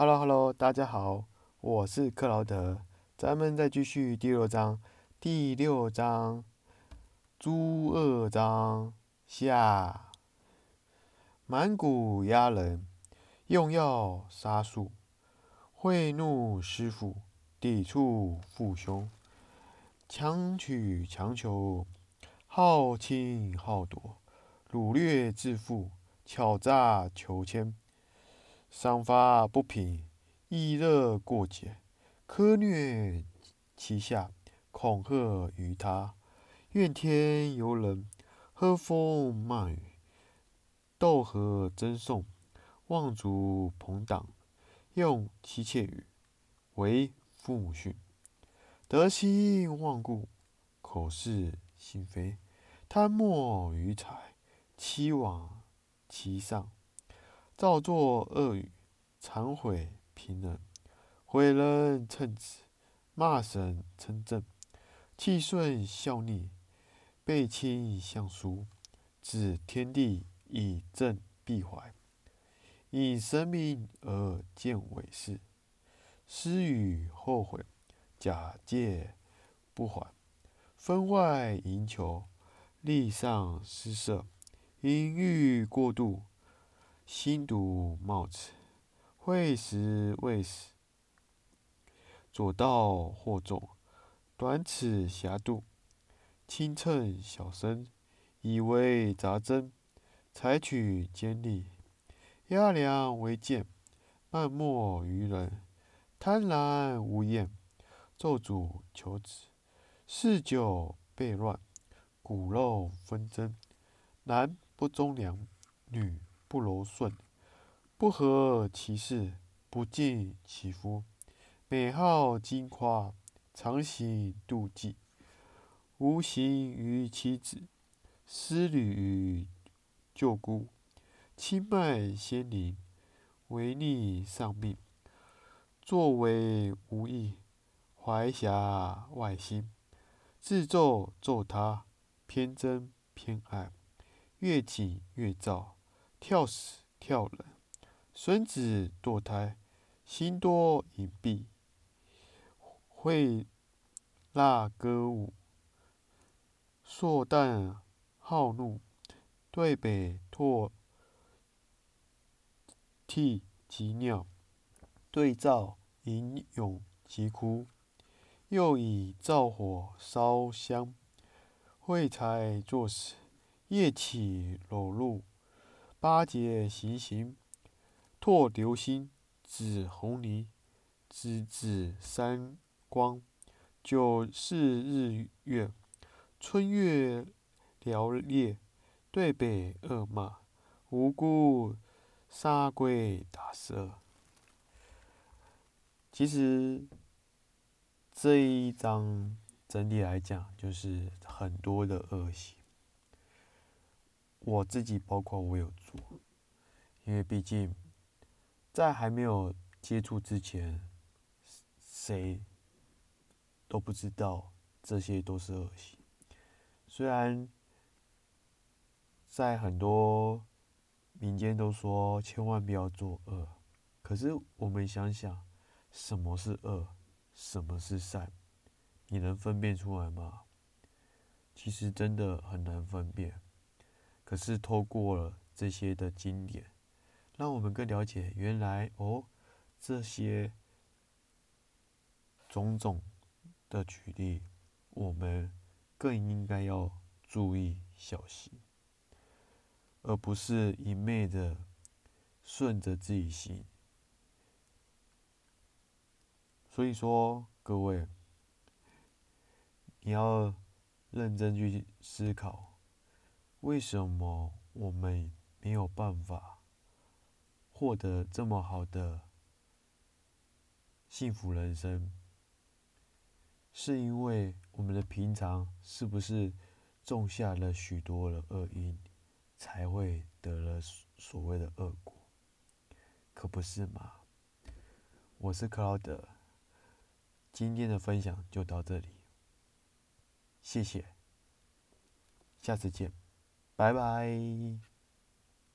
Hello Hello，大家好，我是克劳德，咱们再继续第六章。第六章，猪二章下，满谷压人，用药杀树，贿赂师傅，抵触父兄，强取强求，好侵好夺，掳掠致富，巧诈求签。赏罚不平，意乐过节，苛虐其下，恐吓于他，怨天尤人，喝风骂雨，斗和争讼，望族朋党，用妻妾语，为父母训，得心忘故，口是心非，贪墨于财，欺罔其上。造作恶语，忏悔平人，毁人称子，骂神称正，气顺孝逆，背亲相疏，指天地以正必怀，以神明而见伪事，施与后悔，假借不还，分外营求，利上施舍，淫欲过度。心毒冒此，会时未死，左道惑众，短尺狭度，轻称小生，以为杂针，采取尖利，压梁为剑，漫没于人，贪婪无厌，咒诅求子，嗜酒悖乱，骨肉纷争，男不忠良，女。不柔顺，不合其事，不敬其夫，美好矜夸，常行妒忌，无形于其子，思虑于舅姑，轻慢先灵，违逆上命，作为无益，怀狭外心，自咒咒他，偏真偏爱，越紧越躁。跳死跳人，孙子堕胎，心多隐蔽，会蜡歌舞，硕旦好怒，对北唾涕及尿，对灶吟咏及哭，又以灶火烧香，会才作死，夜起裸露。八节行刑，拓流星，指红泥，指指三光，九四日月，春月寥烈，对北恶骂，无辜杀龟打蛇。其实这一章整体来讲，就是很多的恶行。我自己包括我有做，因为毕竟在还没有接触之前，谁都不知道这些都是恶行。虽然在很多民间都说千万不要做恶，可是我们想想，什么是恶，什么是善，你能分辨出来吗？其实真的很难分辨。可是透过了这些的经典，让我们更了解原来哦，这些种种的举例，我们更应该要注意小心，而不是一昧的顺着自己心。所以说，各位，你要认真去思考。为什么我们没有办法获得这么好的幸福人生？是因为我们的平常是不是种下了许多的恶因，才会得了所谓的恶果？可不是嘛？我是克劳德，今天的分享就到这里，谢谢，下次见。拜拜。